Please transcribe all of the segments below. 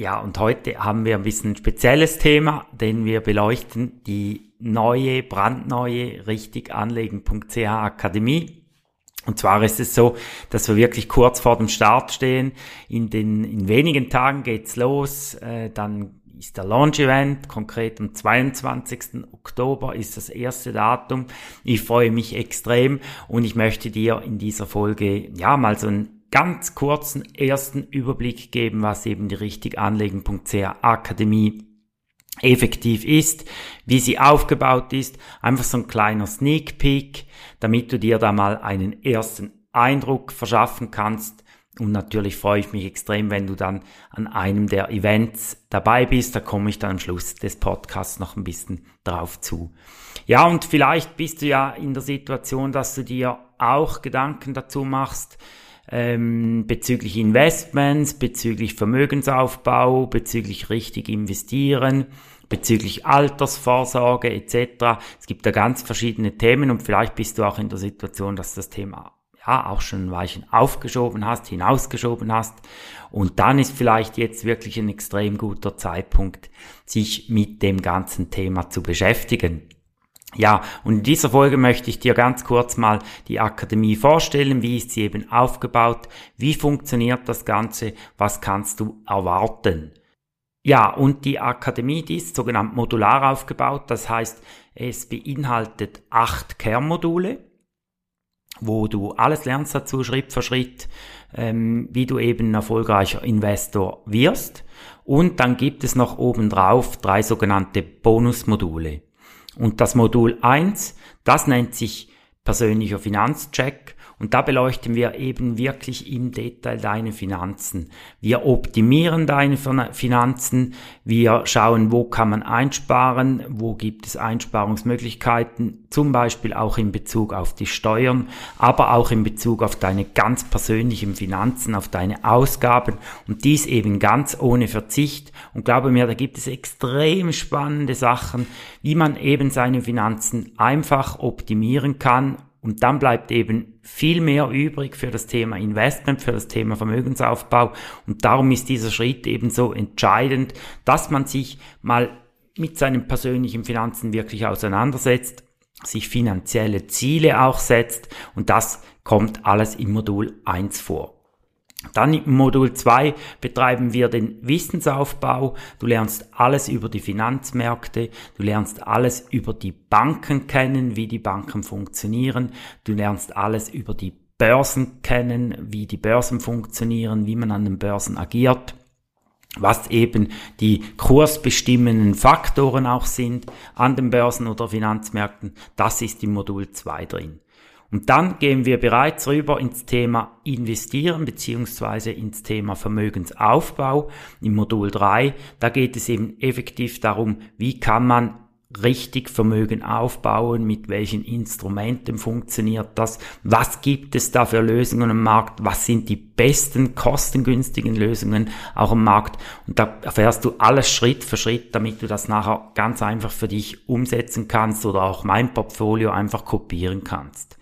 Ja, und heute haben wir ein bisschen ein spezielles Thema, denn wir beleuchten die neue, brandneue richtiganlegen.ch Akademie. Und zwar ist es so, dass wir wirklich kurz vor dem Start stehen. In den, in wenigen Tagen geht's los. Äh, dann ist der Launch-Event, konkret am 22. Oktober ist das erste Datum. Ich freue mich extrem und ich möchte dir in dieser Folge, ja, mal so ein ganz kurzen ersten Überblick geben, was eben die richtiganlegen.ch Akademie effektiv ist, wie sie aufgebaut ist, einfach so ein kleiner Sneak Peek, damit du dir da mal einen ersten Eindruck verschaffen kannst. Und natürlich freue ich mich extrem, wenn du dann an einem der Events dabei bist. Da komme ich dann am Schluss des Podcasts noch ein bisschen drauf zu. Ja, und vielleicht bist du ja in der Situation, dass du dir auch Gedanken dazu machst, ähm, bezüglich Investments, bezüglich Vermögensaufbau, bezüglich richtig investieren, bezüglich Altersvorsorge etc. Es gibt da ganz verschiedene Themen und vielleicht bist du auch in der Situation, dass das Thema ja auch schon ein Weilchen aufgeschoben hast, hinausgeschoben hast und dann ist vielleicht jetzt wirklich ein extrem guter Zeitpunkt, sich mit dem ganzen Thema zu beschäftigen. Ja, und in dieser Folge möchte ich dir ganz kurz mal die Akademie vorstellen, wie ist sie eben aufgebaut, wie funktioniert das Ganze, was kannst du erwarten. Ja, und die Akademie, die ist sogenannt modular aufgebaut, das heißt, es beinhaltet acht Kernmodule, wo du alles lernst dazu, Schritt für Schritt, ähm, wie du eben ein erfolgreicher Investor wirst. Und dann gibt es noch obendrauf drei sogenannte Bonusmodule. Und das Modul 1, das nennt sich persönlicher Finanzcheck und da beleuchten wir eben wirklich im Detail deine Finanzen. Wir optimieren deine Finanzen, wir schauen, wo kann man einsparen, wo gibt es Einsparungsmöglichkeiten, zum Beispiel auch in Bezug auf die Steuern, aber auch in Bezug auf deine ganz persönlichen Finanzen, auf deine Ausgaben und dies eben ganz ohne Verzicht. Und glaube mir, da gibt es extrem spannende Sachen, wie man eben seine Finanzen einfach optimieren kann und dann bleibt eben viel mehr übrig für das Thema Investment, für das Thema Vermögensaufbau. Und darum ist dieser Schritt eben so entscheidend, dass man sich mal mit seinen persönlichen Finanzen wirklich auseinandersetzt, sich finanzielle Ziele auch setzt. Und das kommt alles im Modul 1 vor. Dann im Modul 2 betreiben wir den Wissensaufbau. Du lernst alles über die Finanzmärkte, du lernst alles über die Banken kennen, wie die Banken funktionieren, du lernst alles über die Börsen kennen, wie die Börsen funktionieren, wie man an den Börsen agiert was eben die kursbestimmenden Faktoren auch sind an den Börsen oder Finanzmärkten, das ist im Modul 2 drin. Und dann gehen wir bereits rüber ins Thema Investieren beziehungsweise ins Thema Vermögensaufbau im Modul 3. Da geht es eben effektiv darum, wie kann man richtig Vermögen aufbauen, mit welchen Instrumenten funktioniert das, was gibt es da für Lösungen am Markt, was sind die besten kostengünstigen Lösungen auch am Markt und da erfährst du alles Schritt für Schritt, damit du das nachher ganz einfach für dich umsetzen kannst oder auch mein Portfolio einfach kopieren kannst.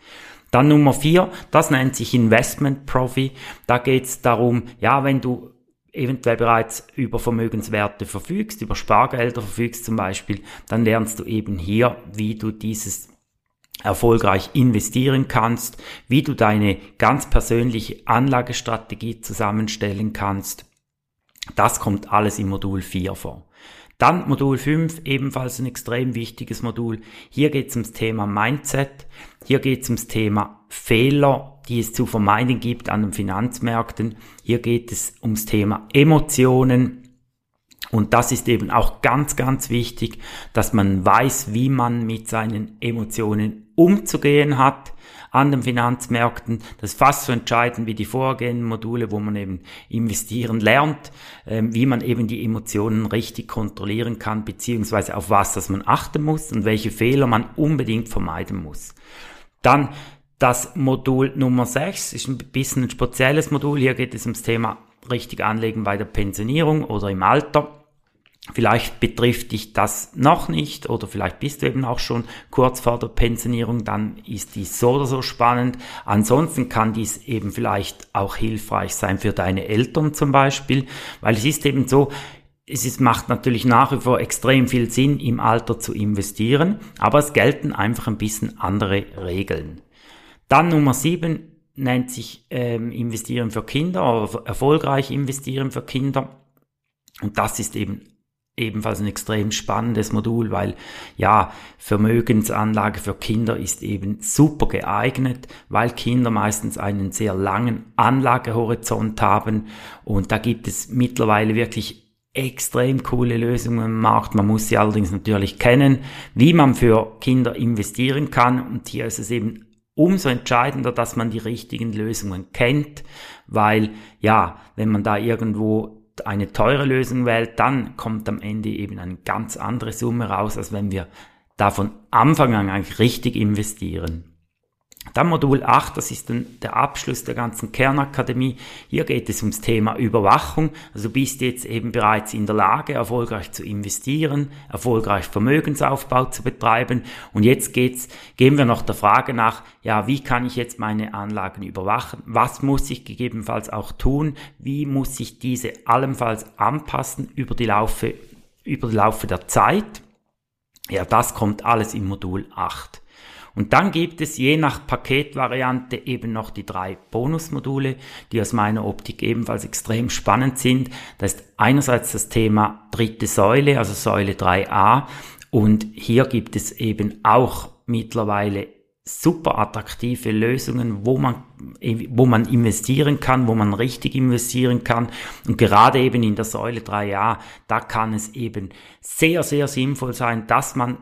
Dann Nummer vier, das nennt sich Investment Profi. Da geht es darum, ja, wenn du eventuell bereits über Vermögenswerte verfügst, über Spargelder verfügst zum Beispiel, dann lernst du eben hier, wie du dieses erfolgreich investieren kannst, wie du deine ganz persönliche Anlagestrategie zusammenstellen kannst. Das kommt alles im Modul 4 vor. Dann Modul 5, ebenfalls ein extrem wichtiges Modul. Hier geht es ums Thema Mindset, hier geht es ums Thema Fehler die es zu vermeiden gibt an den Finanzmärkten. Hier geht es ums Thema Emotionen. Und das ist eben auch ganz, ganz wichtig, dass man weiß, wie man mit seinen Emotionen umzugehen hat an den Finanzmärkten. Das ist fast so entscheidend wie die vorgehenden Module, wo man eben investieren lernt, ähm, wie man eben die Emotionen richtig kontrollieren kann, beziehungsweise auf was das man achten muss und welche Fehler man unbedingt vermeiden muss. Dann das Modul Nummer 6 ist ein bisschen ein spezielles Modul. Hier geht es ums Thema richtig anlegen bei der Pensionierung oder im Alter. Vielleicht betrifft dich das noch nicht oder vielleicht bist du eben auch schon kurz vor der Pensionierung, dann ist dies so oder so spannend. Ansonsten kann dies eben vielleicht auch hilfreich sein für deine Eltern zum Beispiel, weil es ist eben so, es ist, macht natürlich nach wie vor extrem viel Sinn, im Alter zu investieren, aber es gelten einfach ein bisschen andere Regeln. Dann Nummer sieben nennt sich ähm, Investieren für Kinder oder erfolgreich investieren für Kinder. Und das ist eben ebenfalls ein extrem spannendes Modul, weil ja, Vermögensanlage für Kinder ist eben super geeignet, weil Kinder meistens einen sehr langen Anlagehorizont haben und da gibt es mittlerweile wirklich extrem coole Lösungen im Markt. Man muss sie allerdings natürlich kennen, wie man für Kinder investieren kann und hier ist es eben umso entscheidender, dass man die richtigen Lösungen kennt, weil ja, wenn man da irgendwo eine teure Lösung wählt, dann kommt am Ende eben eine ganz andere Summe raus, als wenn wir da von Anfang an eigentlich richtig investieren. Dann Modul 8, das ist dann der Abschluss der ganzen Kernakademie. Hier geht es ums Thema Überwachung. Also du bist jetzt eben bereits in der Lage, erfolgreich zu investieren, erfolgreich Vermögensaufbau zu betreiben. Und jetzt geht's, gehen wir noch der Frage nach, ja, wie kann ich jetzt meine Anlagen überwachen? Was muss ich gegebenenfalls auch tun? Wie muss ich diese allenfalls anpassen über die Laufe, über die Laufe der Zeit? Ja, das kommt alles im Modul 8. Und dann gibt es je nach Paketvariante eben noch die drei Bonusmodule, die aus meiner Optik ebenfalls extrem spannend sind. Das ist einerseits das Thema dritte Säule, also Säule 3a. Und hier gibt es eben auch mittlerweile super attraktive Lösungen, wo man, wo man investieren kann, wo man richtig investieren kann. Und gerade eben in der Säule 3a, da kann es eben sehr, sehr sinnvoll sein, dass man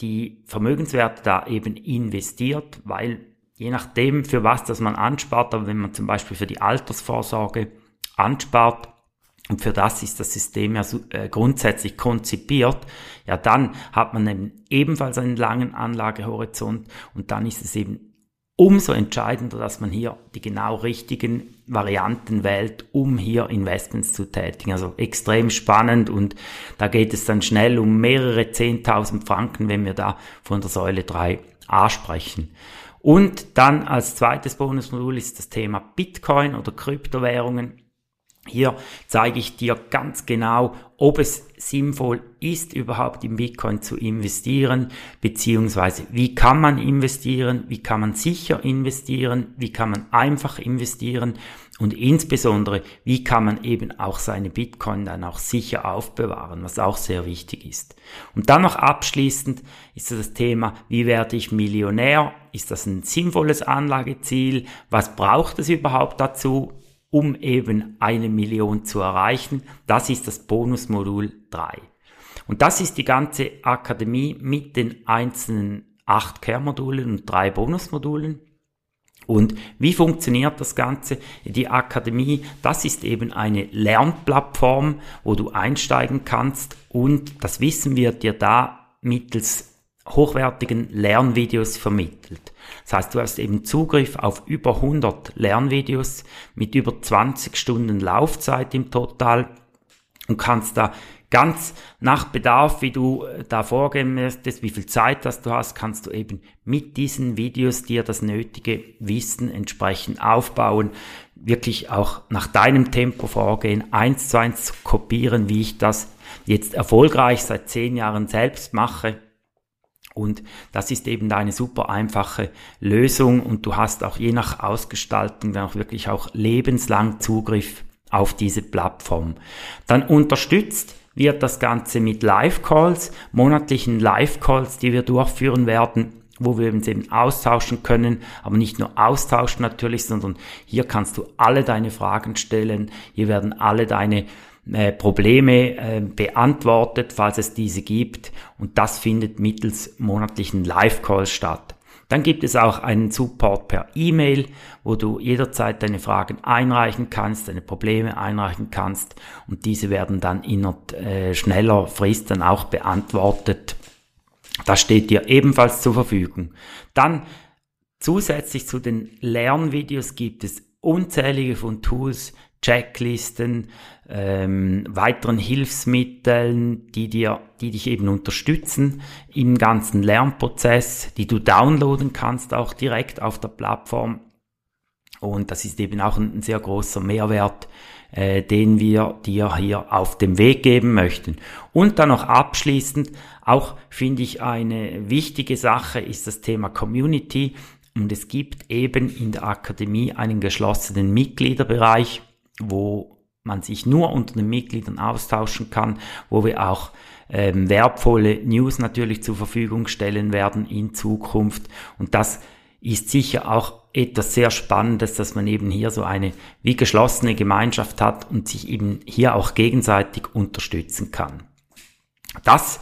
die Vermögenswerte da eben investiert, weil je nachdem, für was das man anspart, aber wenn man zum Beispiel für die Altersvorsorge anspart, und für das ist das System ja äh, grundsätzlich konzipiert, ja dann hat man eben ebenfalls einen langen Anlagehorizont und dann ist es eben umso entscheidender, dass man hier die genau richtigen Varianten wählt, um hier Investments zu tätigen. Also extrem spannend und da geht es dann schnell um mehrere 10.000 Franken, wenn wir da von der Säule 3a sprechen. Und dann als zweites Bonusmodul ist das Thema Bitcoin oder Kryptowährungen. Hier zeige ich dir ganz genau, ob es sinnvoll ist, überhaupt in Bitcoin zu investieren, beziehungsweise wie kann man investieren, wie kann man sicher investieren, wie kann man einfach investieren und insbesondere, wie kann man eben auch seine Bitcoin dann auch sicher aufbewahren, was auch sehr wichtig ist. Und dann noch abschließend ist das Thema, wie werde ich Millionär? Ist das ein sinnvolles Anlageziel? Was braucht es überhaupt dazu? Um eben eine Million zu erreichen. Das ist das Bonusmodul 3. Und das ist die ganze Akademie mit den einzelnen acht Kernmodulen und drei Bonusmodulen. Und wie funktioniert das Ganze? Die Akademie, das ist eben eine Lernplattform, wo du einsteigen kannst und das Wissen wird dir da mittels hochwertigen Lernvideos vermittelt. Das heißt, du hast eben Zugriff auf über 100 Lernvideos mit über 20 Stunden Laufzeit im Total und kannst da ganz nach Bedarf, wie du äh, da vorgehen möchtest, wie viel Zeit das du hast, kannst du eben mit diesen Videos dir das nötige Wissen entsprechend aufbauen, wirklich auch nach deinem Tempo vorgehen, eins zu eins kopieren, wie ich das jetzt erfolgreich seit zehn Jahren selbst mache und das ist eben eine super einfache Lösung. Und du hast auch je nach Ausgestaltung dann auch wirklich auch lebenslang Zugriff auf diese Plattform. Dann unterstützt wird das Ganze mit Live-Calls, monatlichen Live-Calls, die wir durchführen werden, wo wir uns eben austauschen können, aber nicht nur austauschen natürlich, sondern hier kannst du alle deine Fragen stellen, hier werden alle deine äh, Probleme äh, beantwortet, falls es diese gibt. Und das findet mittels monatlichen Live-Calls statt. Dann gibt es auch einen Support per E-Mail, wo du jederzeit deine Fragen einreichen kannst, deine Probleme einreichen kannst und diese werden dann innerhalb äh, schneller Frist dann auch beantwortet. Das steht dir ebenfalls zur Verfügung. Dann zusätzlich zu den Lernvideos gibt es unzählige von Tools, Checklisten, ähm, weiteren Hilfsmitteln, die dir, die dich eben unterstützen im ganzen Lernprozess, die du downloaden kannst auch direkt auf der Plattform. Und das ist eben auch ein, ein sehr großer Mehrwert, äh, den wir dir hier auf dem Weg geben möchten. Und dann noch abschließend, auch finde ich eine wichtige Sache ist das Thema Community. Und es gibt eben in der Akademie einen geschlossenen Mitgliederbereich, wo man sich nur unter den Mitgliedern austauschen kann, wo wir auch ähm, wertvolle News natürlich zur Verfügung stellen werden in Zukunft. Und das ist sicher auch etwas sehr Spannendes, dass man eben hier so eine wie geschlossene Gemeinschaft hat und sich eben hier auch gegenseitig unterstützen kann. Das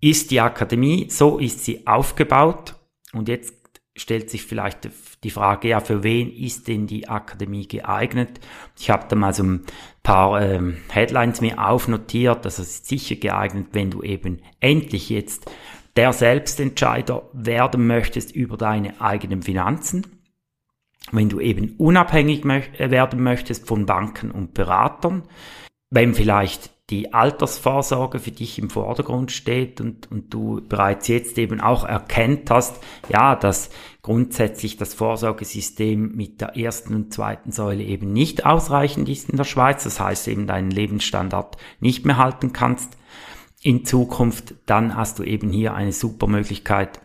ist die Akademie, so ist sie aufgebaut. Und jetzt stellt sich vielleicht die Frage, ja, für wen ist denn die Akademie geeignet? Ich habe da mal so ein paar ähm, Headlines mir aufnotiert. Das ist sicher geeignet, wenn du eben endlich jetzt der Selbstentscheider werden möchtest über deine eigenen Finanzen. Wenn du eben unabhängig möcht äh, werden möchtest von Banken und Beratern. Wenn vielleicht die Altersvorsorge für dich im Vordergrund steht und, und du bereits jetzt eben auch erkennt hast, ja, dass grundsätzlich das Vorsorgesystem mit der ersten und zweiten Säule eben nicht ausreichend ist in der Schweiz, das heißt eben deinen Lebensstandard nicht mehr halten kannst in Zukunft, dann hast du eben hier eine super Möglichkeit,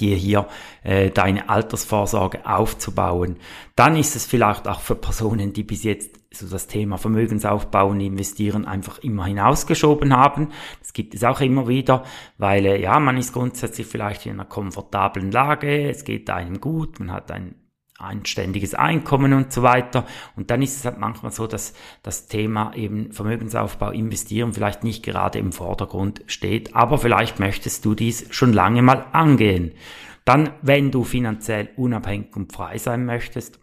dir hier äh, deine Altersvorsorge aufzubauen. Dann ist es vielleicht auch für Personen, die bis jetzt so das Thema Vermögensaufbau und Investieren einfach immer hinausgeschoben haben. Das gibt es auch immer wieder, weil äh, ja, man ist grundsätzlich vielleicht in einer komfortablen Lage, es geht einem gut, man hat ein ein ständiges Einkommen und so weiter. Und dann ist es halt manchmal so, dass das Thema eben Vermögensaufbau, Investieren vielleicht nicht gerade im Vordergrund steht, aber vielleicht möchtest du dies schon lange mal angehen. Dann, wenn du finanziell unabhängig und frei sein möchtest,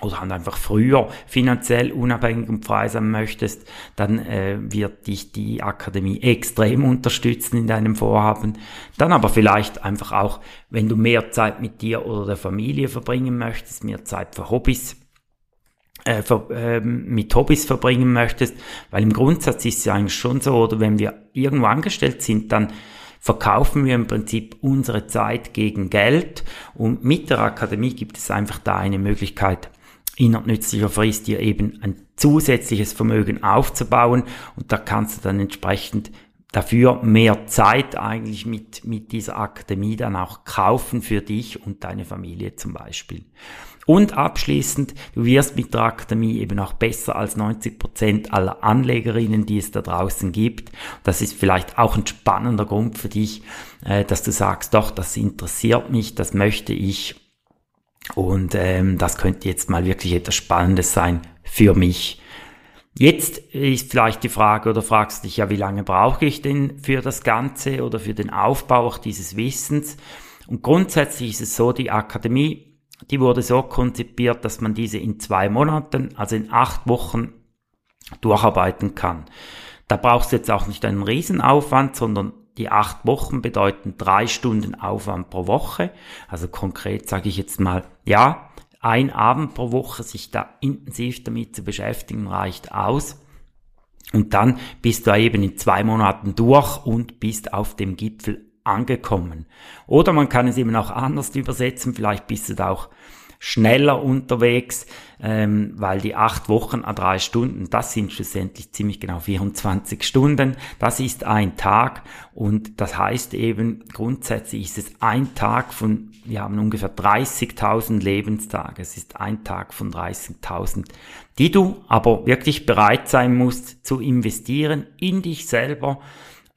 oder halt einfach früher finanziell unabhängig und frei sein möchtest, dann äh, wird dich die Akademie extrem unterstützen in deinem Vorhaben. Dann aber vielleicht einfach auch, wenn du mehr Zeit mit dir oder der Familie verbringen möchtest, mehr Zeit für Hobbys, äh, für, äh, mit Hobbys verbringen möchtest, weil im Grundsatz ist es ja eigentlich schon so, oder wenn wir irgendwo angestellt sind, dann verkaufen wir im Prinzip unsere Zeit gegen Geld und mit der Akademie gibt es einfach da eine Möglichkeit, innerhalb nützlicher Frist dir eben ein zusätzliches Vermögen aufzubauen und da kannst du dann entsprechend dafür mehr Zeit eigentlich mit, mit dieser Akademie dann auch kaufen für dich und deine Familie zum Beispiel. Und abschließend, du wirst mit der Akademie eben auch besser als 90 Prozent aller Anlegerinnen, die es da draußen gibt. Das ist vielleicht auch ein spannender Grund für dich, äh, dass du sagst, doch, das interessiert mich, das möchte ich und ähm, das könnte jetzt mal wirklich etwas Spannendes sein für mich. Jetzt ist vielleicht die Frage oder fragst dich ja, wie lange brauche ich denn für das Ganze oder für den Aufbau auch dieses Wissens? Und grundsätzlich ist es so, die Akademie, die wurde so konzipiert, dass man diese in zwei Monaten, also in acht Wochen durcharbeiten kann. Da brauchst du jetzt auch nicht einen Riesenaufwand, sondern die acht Wochen bedeuten drei Stunden Aufwand pro Woche. Also konkret sage ich jetzt mal, ja, ein Abend pro Woche sich da intensiv damit zu beschäftigen reicht aus. Und dann bist du eben in zwei Monaten durch und bist auf dem Gipfel angekommen. Oder man kann es eben auch anders übersetzen. Vielleicht bist du da auch schneller unterwegs, ähm, weil die acht Wochen a drei Stunden, das sind schlussendlich ziemlich genau 24 Stunden. Das ist ein Tag und das heißt eben, grundsätzlich ist es ein Tag von, wir haben ungefähr 30.000 Lebenstage. Es ist ein Tag von 30.000, die du aber wirklich bereit sein musst zu investieren in dich selber.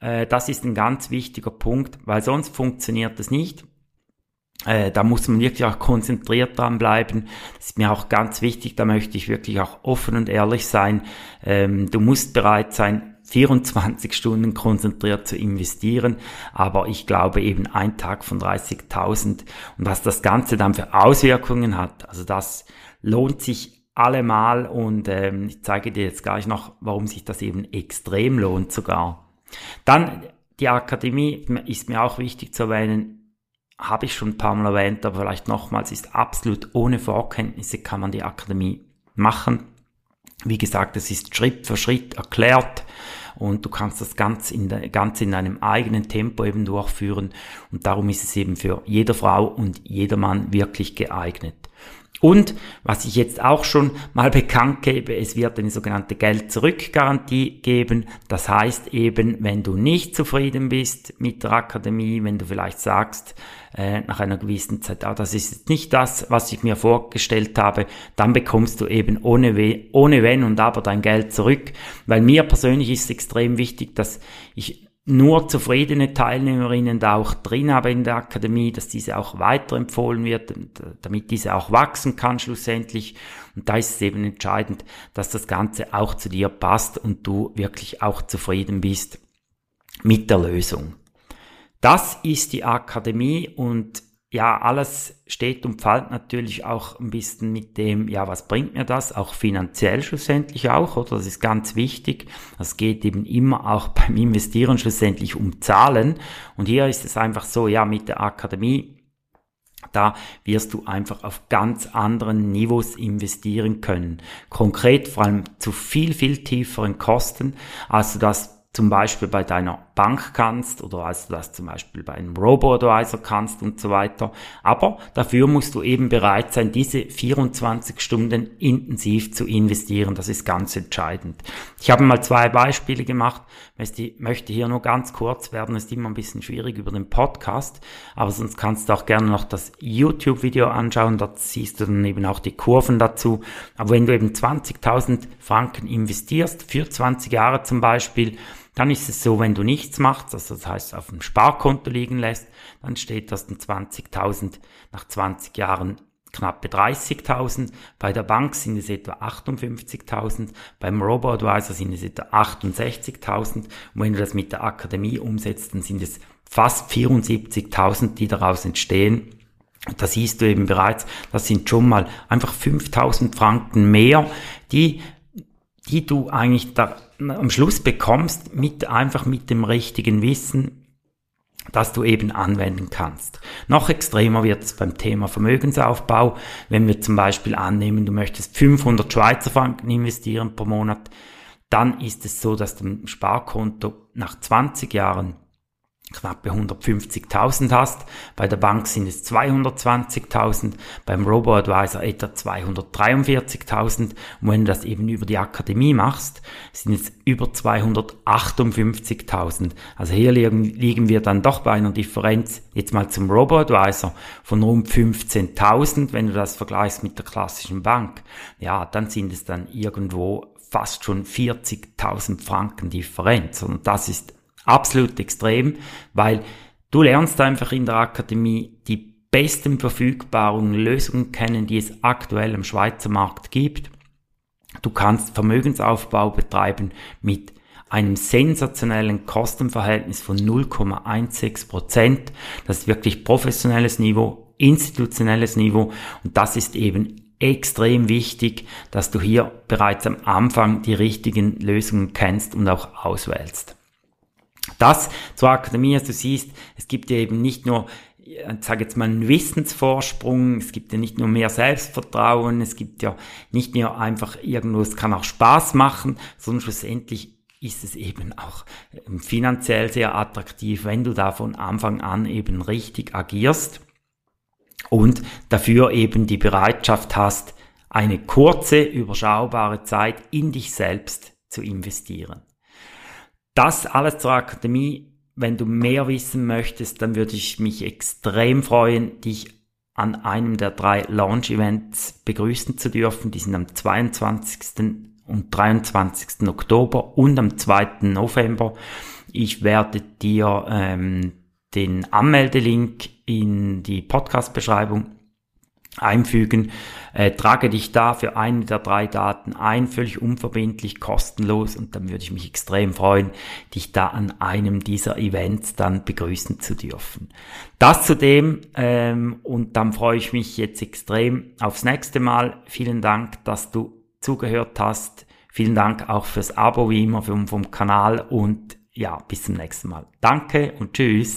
Äh, das ist ein ganz wichtiger Punkt, weil sonst funktioniert es nicht Äh, da muss man wirklich auch konzentriert dran bleiben. Das ist mir auch ganz wichtig, da möchte ich wirklich auch offen und ehrlich sein. Ähm, du musst bereit sein, 24 Stunden konzentriert zu investieren, aber ich glaube eben ein Tag von 30.000 und was das Ganze dann für Auswirkungen hat, also das lohnt sich allemal und ähm, ich zeige dir jetzt gleich noch, warum sich das eben extrem lohnt sogar. Dann die Akademie ist mir auch wichtig zu erwähnen, habe ich schon ein paar Mal erwähnt, aber vielleicht nochmals, ist absolut ohne Vorkenntnisse kann man die Akademie machen. Wie gesagt, es ist Schritt für Schritt erklärt und du kannst das ganz in, de, ganz in deinem eigenen Tempo eben durchführen und darum ist es eben für jede Frau und jeder Mann wirklich geeignet. Und was ich jetzt auch schon mal bekannt gebe, es wird eine sogenannte Geld-Zurück-Garantie geben. Das heißt eben, wenn du nicht zufrieden bist mit der Akademie, wenn du vielleicht sagst, äh, nach einer gewissen Zeit, ah, das ist nicht das, was ich mir vorgestellt habe, dann bekommst du eben ohne, We ohne Wenn und Aber dein Geld zurück. Weil mir persönlich ist es extrem wichtig, dass ich nur zufriedene Teilnehmerinnen da auch drin habe in der Akademie, dass diese auch weiterempfohlen wird, damit diese auch wachsen kann schlussendlich. Und da ist es eben entscheidend, dass das Ganze auch zu dir passt und du wirklich auch zufrieden bist mit der Lösung. Das ist die Akademie und ja, alles steht und fällt natürlich auch ein bisschen mit dem, ja, was bringt mir das? Auch finanziell schlussendlich auch, oder? Das ist ganz wichtig. Es geht eben immer auch beim Investieren schlussendlich um Zahlen. Und hier ist es einfach so, ja, mit der Akademie, da wirst du einfach auf ganz anderen Niveaus investieren können. Konkret vor allem zu viel, viel tieferen Kosten, als du das zum Beispiel bei deiner Bank kannst oder als du das zum Beispiel bei einem Robo-Advisor kannst und so weiter. Aber dafür musst du eben bereit sein, diese 24 Stunden intensiv zu investieren. Das ist ganz entscheidend. Ich habe mal zwei Beispiele gemacht. Ich möchte hier nur ganz kurz werden. Ist immer ein bisschen schwierig über den Podcast. Aber sonst kannst du auch gerne noch das YouTube-Video anschauen. Dort siehst du dann eben auch die Kurven dazu. Aber wenn du eben 20.000 Franken investierst, für 20 Jahre zum Beispiel, dann ist es so, wenn du nichts machst, also das heißt auf dem Sparkonto liegen lässt, dann steht das dann 20.000 nach 20 Jahren knappe 30.000, bei der Bank sind es etwa 58.000, beim Robo-Advisor sind es etwa 68.000 und wenn du das mit der Akademie umsetzt, dann sind es fast 74.000, die daraus entstehen. Da siehst du eben bereits, das sind schon mal einfach 5000 Franken mehr, die, die du eigentlich da am Schluss bekommst, mit, einfach mit dem richtigen Wissen, das du eben anwenden kannst. Noch extremer wird es beim Thema Vermögensaufbau, wenn wir zum Beispiel annehmen, du möchtest 500 Schweizer Franken investieren pro Monat, dann ist es so, dass du Sparkonto nach 20 Jahren knappe 150.000 hast. Bei der Bank sind es 220.000, beim Robo-Advisor etwa 243.000. Und wenn du das eben über die Akademie machst, sind es über 258.000. Also hier liegen, wir dann doch bei einer Differenz, jetzt mal zum Robo-Advisor, von rund 15.000, wenn du das vergleichst mit der klassischen Bank. Ja, dann sind es dann irgendwo fast schon 40.000 Franken Differenz. Und das ist absolut extrem, weil du lernst einfach in der Akademie die besten verfügbaren Lösungen kennen, die es aktuell am Schweizer Markt gibt. Du kannst Vermögensaufbau betreiben mit einem sensationellen Kostenverhältnis von 0,16 Prozent. Das ist wirklich professionelles Niveau, institutionelles Niveau und das ist eben extrem wichtig, dass du hier bereits am Anfang die richtigen Lösungen kennst und auch auswählst. Das zur Akademie, als du siehst, es gibt ja eben nicht nur ich sage jetzt mal einen Wissensvorsprung, es gibt ja nicht nur mehr Selbstvertrauen, es gibt ja nicht nur einfach irgendwo, es kann auch Spaß machen, sondern schlussendlich ist es eben auch ähm, finanziell sehr attraktiv, wenn du da von Anfang an eben richtig agierst und dafür eben die Bereitschaft hast, eine kurze, überschaubare Zeit in dich selbst zu investieren. Das alles zur Akademie. Wenn du mehr wissen möchtest, dann würde ich mich extrem freuen, dich an einem der drei Launch-Events begrüßen zu dürfen. Die sind am 22. und 23. Oktober und am 2. November. Ich werde dir ähm, den Anmeldelink in die Podcast-Beschreibung einfügen. Äh, trage dich da für eine der drei Daten ein, völlig unverbindlich, kostenlos und dann würde ich mich extrem freuen, dich da an einem dieser Events dann begrüßen zu dürfen. Das zudem ähm, und dann freue ich mich jetzt extrem aufs nächste Mal. Vielen Dank, dass du zugehört hast. Vielen Dank auch fürs Abo wie immer vom, vom Kanal und ja, bis zum nächsten Mal. Danke und tschüss.